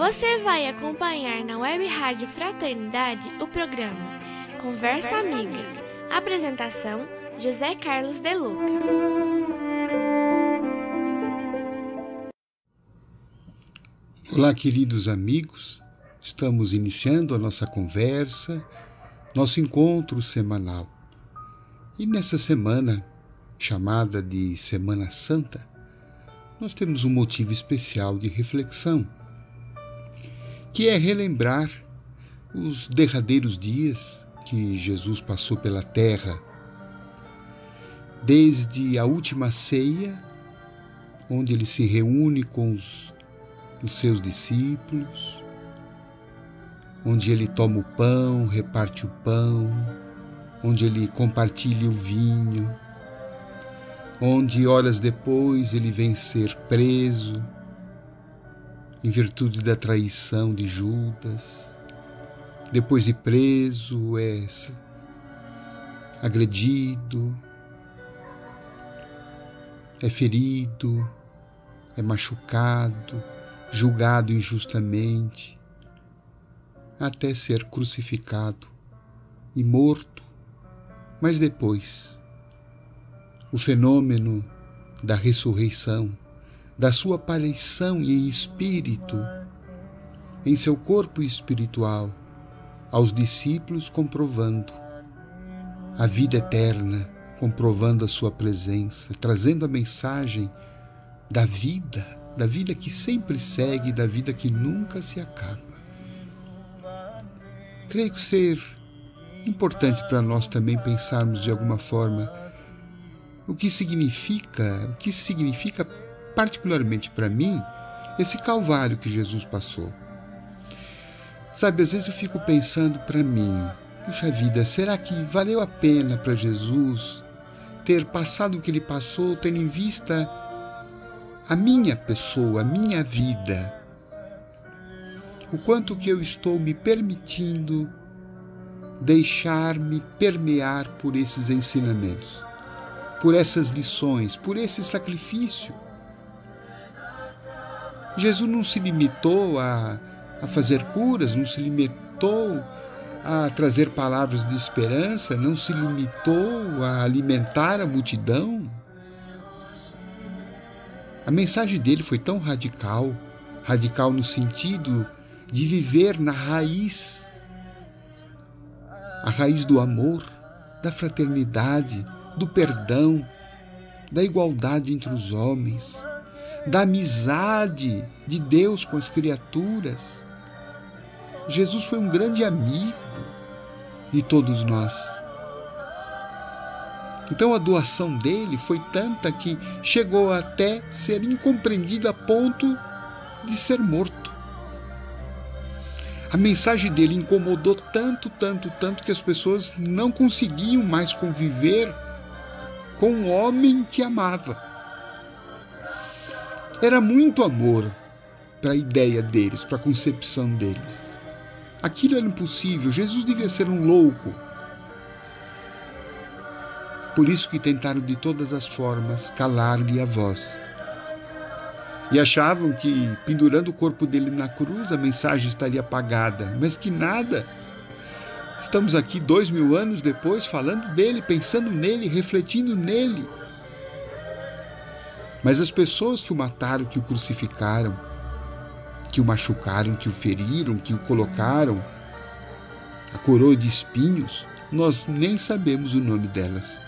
Você vai acompanhar na Web Rádio Fraternidade o programa Conversa, Conversa Amiga. Amiga. Apresentação: José Carlos De Luca. Olá, queridos amigos. Estamos iniciando a nossa conversa, nosso encontro semanal. E nessa semana, chamada de Semana Santa, nós temos um motivo especial de reflexão que é relembrar os derradeiros dias que Jesus passou pela terra, desde a última ceia, onde ele se reúne com os, os seus discípulos, onde ele toma o pão, reparte o pão, onde ele compartilha o vinho, onde horas depois ele vem ser preso em virtude da traição de Judas. Depois de preso, é agredido, é ferido, é machucado, julgado injustamente, até ser crucificado e morto. Mas depois, o fenômeno da ressurreição da sua aparição em espírito, em seu corpo espiritual, aos discípulos comprovando a vida eterna, comprovando a sua presença, trazendo a mensagem da vida, da vida que sempre segue, da vida que nunca se acaba. Creio ser importante para nós também pensarmos de alguma forma o que significa, o que significa particularmente para mim, esse calvário que Jesus passou. Sabe, às vezes eu fico pensando para mim, puxa vida, será que valeu a pena para Jesus ter passado o que ele passou, tendo em vista a minha pessoa, a minha vida? O quanto que eu estou me permitindo deixar-me permear por esses ensinamentos, por essas lições, por esse sacrifício Jesus não se limitou a, a fazer curas, não se limitou a trazer palavras de esperança, não se limitou a alimentar a multidão. A mensagem dele foi tão radical radical no sentido de viver na raiz a raiz do amor, da fraternidade, do perdão, da igualdade entre os homens da amizade de Deus com as criaturas. Jesus foi um grande amigo de todos nós. Então a doação dele foi tanta que chegou até ser incompreendida a ponto de ser morto. A mensagem dele incomodou tanto, tanto, tanto que as pessoas não conseguiam mais conviver com um homem que amava. Era muito amor para a ideia deles, para a concepção deles. Aquilo era impossível, Jesus devia ser um louco. Por isso que tentaram de todas as formas calar-lhe a voz. E achavam que, pendurando o corpo dele na cruz, a mensagem estaria apagada, mas que nada. Estamos aqui dois mil anos depois falando dele, pensando nele, refletindo nele. Mas as pessoas que o mataram, que o crucificaram, que o machucaram, que o feriram, que o colocaram a coroa de espinhos, nós nem sabemos o nome delas.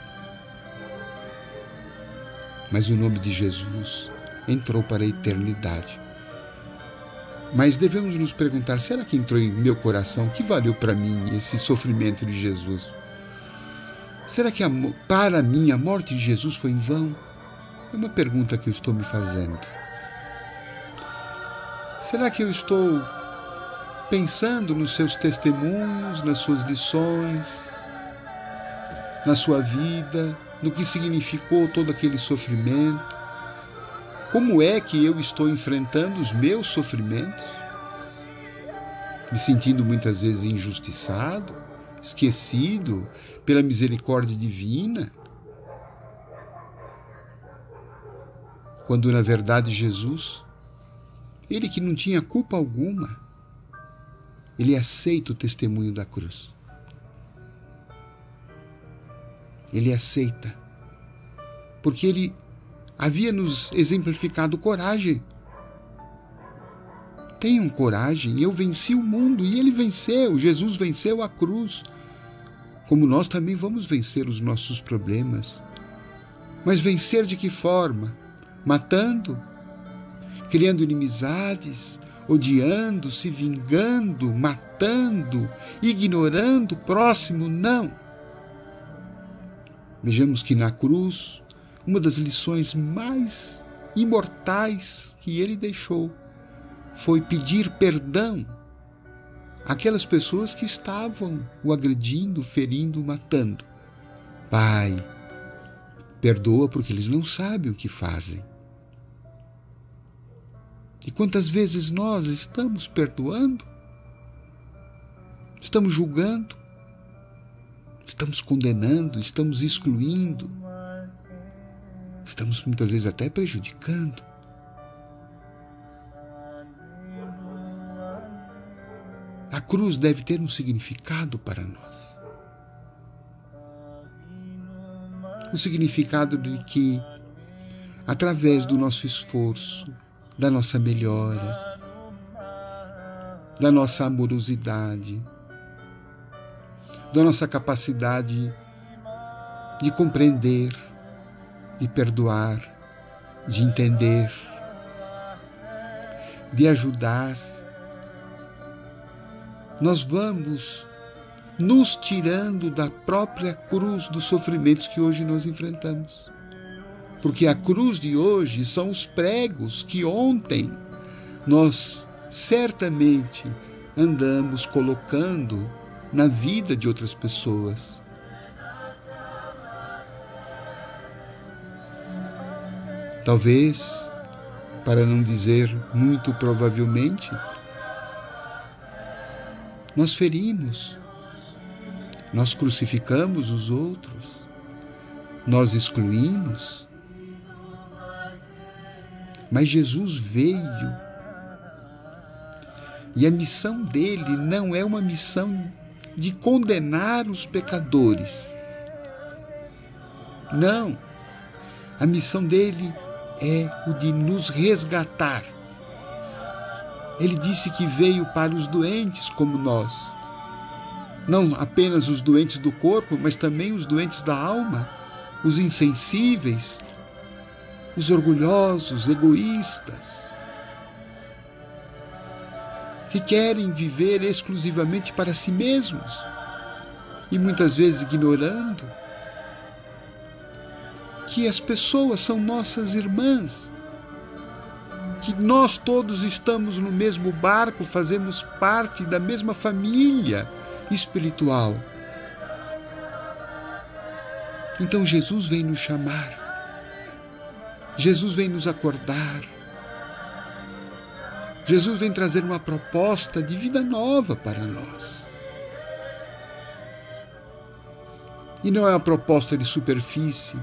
Mas o nome de Jesus entrou para a eternidade. Mas devemos nos perguntar: será que entrou em meu coração? Que valeu para mim esse sofrimento de Jesus? Será que para mim a morte de Jesus foi em vão? É uma pergunta que eu estou me fazendo. Será que eu estou pensando nos seus testemunhos, nas suas lições, na sua vida, no que significou todo aquele sofrimento? Como é que eu estou enfrentando os meus sofrimentos? Me sentindo muitas vezes injustiçado, esquecido pela misericórdia divina? Quando na verdade Jesus ele que não tinha culpa alguma, ele aceita o testemunho da cruz. Ele aceita, porque ele havia nos exemplificado coragem. Tenham coragem, eu venci o mundo e ele venceu, Jesus venceu a cruz. Como nós também vamos vencer os nossos problemas. Mas vencer de que forma? Matando, criando inimizades, odiando, se vingando, matando, ignorando o próximo, não. Vejamos que na cruz, uma das lições mais imortais que ele deixou foi pedir perdão àquelas pessoas que estavam o agredindo, ferindo, matando. Pai, perdoa porque eles não sabem o que fazem. E quantas vezes nós estamos perdoando, estamos julgando, estamos condenando, estamos excluindo, estamos muitas vezes até prejudicando. A cruz deve ter um significado para nós. O significado de que, através do nosso esforço, da nossa melhora, da nossa amorosidade, da nossa capacidade de compreender, de perdoar, de entender, de ajudar. Nós vamos nos tirando da própria cruz dos sofrimentos que hoje nós enfrentamos. Porque a cruz de hoje são os pregos que ontem nós certamente andamos colocando na vida de outras pessoas. Talvez, para não dizer muito provavelmente, nós ferimos, nós crucificamos os outros, nós excluímos, mas Jesus veio. E a missão dele não é uma missão de condenar os pecadores. Não. A missão dele é o de nos resgatar. Ele disse que veio para os doentes como nós. Não apenas os doentes do corpo, mas também os doentes da alma, os insensíveis, os orgulhosos, egoístas, que querem viver exclusivamente para si mesmos e muitas vezes ignorando que as pessoas são nossas irmãs, que nós todos estamos no mesmo barco, fazemos parte da mesma família espiritual. Então Jesus vem nos chamar Jesus vem nos acordar. Jesus vem trazer uma proposta de vida nova para nós. E não é uma proposta de superfície,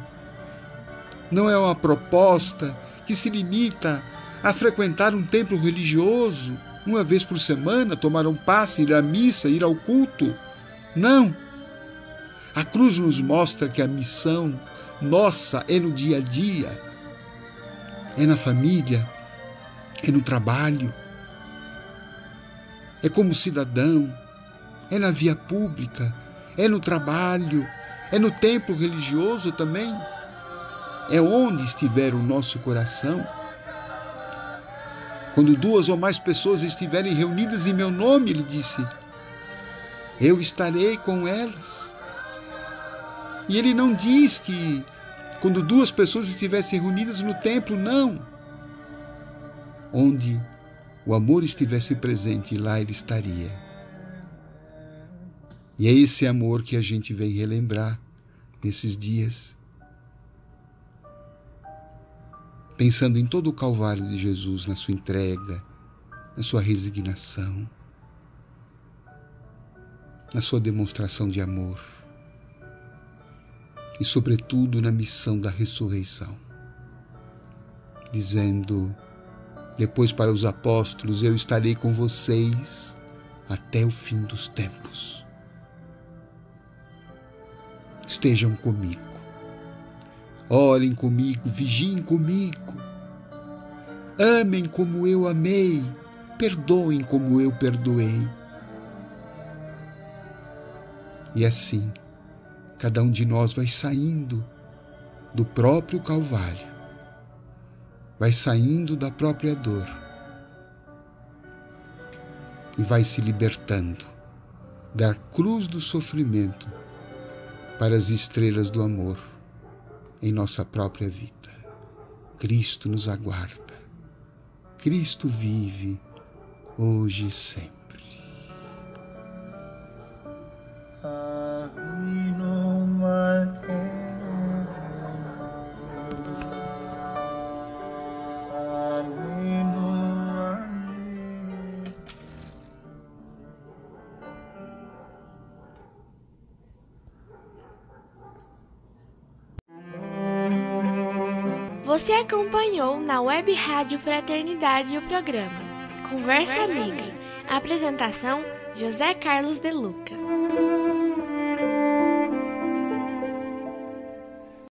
não é uma proposta que se limita a frequentar um templo religioso uma vez por semana, tomar um passe, ir à missa, ir ao culto. Não! A cruz nos mostra que a missão nossa é no dia a dia é na família, é no trabalho, é como cidadão, é na via pública, é no trabalho, é no templo religioso também, é onde estiver o nosso coração. Quando duas ou mais pessoas estiverem reunidas em meu nome, ele disse, eu estarei com elas. E ele não diz que quando duas pessoas estivessem reunidas no templo, não. Onde o amor estivesse presente, lá ele estaria. E é esse amor que a gente vem relembrar nesses dias. Pensando em todo o Calvário de Jesus, na sua entrega, na sua resignação, na sua demonstração de amor e, sobretudo, na missão da ressurreição, dizendo: Depois, para os apóstolos, eu estarei com vocês até o fim dos tempos. Estejam comigo. Orem comigo, vigiem comigo. Amem como eu amei, perdoem como eu perdoei. E assim, cada um de nós vai saindo do próprio Calvário, vai saindo da própria dor e vai se libertando da cruz do sofrimento para as estrelas do amor em nossa própria vida. Cristo nos aguarda. Cristo vive hoje e sempre. Você acompanhou na Web Rádio Fraternidade o programa Conversa Amiga. Apresentação José Carlos De Luca.